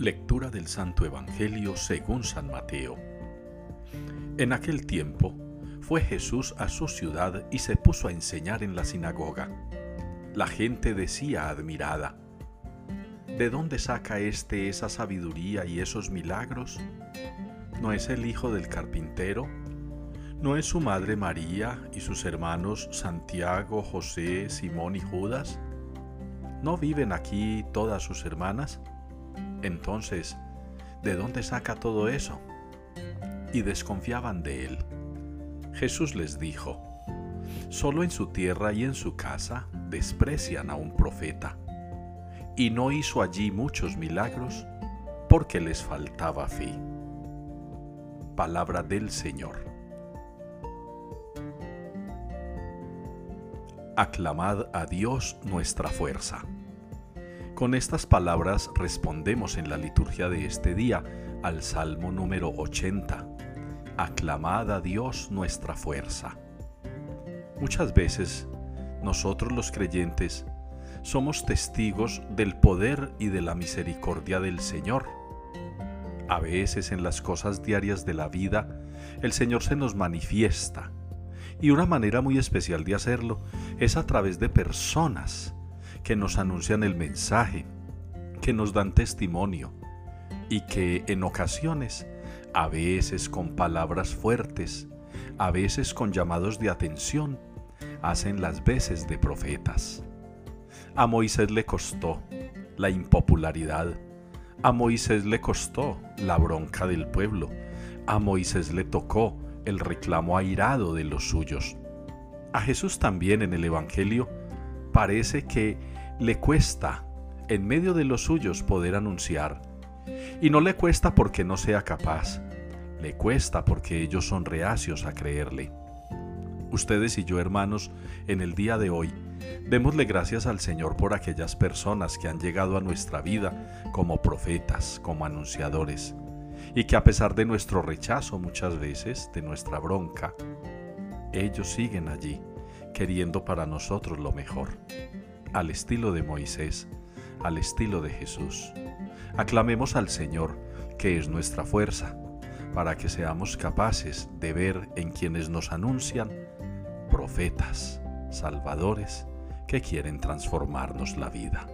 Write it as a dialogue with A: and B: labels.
A: Lectura del Santo Evangelio según San Mateo. En aquel tiempo fue Jesús a su ciudad y se puso a enseñar en la sinagoga. La gente decía admirada, ¿de dónde saca éste esa sabiduría y esos milagros? ¿No es el hijo del carpintero? ¿No es su madre María y sus hermanos Santiago, José, Simón y Judas? ¿No viven aquí todas sus hermanas? Entonces, ¿de dónde saca todo eso? Y desconfiaban de él. Jesús les dijo, Solo en su tierra y en su casa desprecian a un profeta. Y no hizo allí muchos milagros porque les faltaba fe. Palabra del Señor. Aclamad a Dios nuestra fuerza. Con estas palabras respondemos en la liturgia de este día al Salmo número 80. Aclamad a Dios nuestra fuerza. Muchas veces nosotros los creyentes somos testigos del poder y de la misericordia del Señor. A veces en las cosas diarias de la vida, el Señor se nos manifiesta. Y una manera muy especial de hacerlo es a través de personas que nos anuncian el mensaje, que nos dan testimonio y que en ocasiones, a veces con palabras fuertes, a veces con llamados de atención, hacen las veces de profetas. A Moisés le costó la impopularidad, a Moisés le costó la bronca del pueblo, a Moisés le tocó el reclamo airado de los suyos. A Jesús también en el Evangelio parece que le cuesta en medio de los suyos poder anunciar. Y no le cuesta porque no sea capaz, le cuesta porque ellos son reacios a creerle. Ustedes y yo, hermanos, en el día de hoy, démosle gracias al Señor por aquellas personas que han llegado a nuestra vida como profetas, como anunciadores, y que a pesar de nuestro rechazo muchas veces, de nuestra bronca, ellos siguen allí, queriendo para nosotros lo mejor al estilo de Moisés, al estilo de Jesús. Aclamemos al Señor, que es nuestra fuerza, para que seamos capaces de ver en quienes nos anuncian profetas, salvadores, que quieren transformarnos la vida.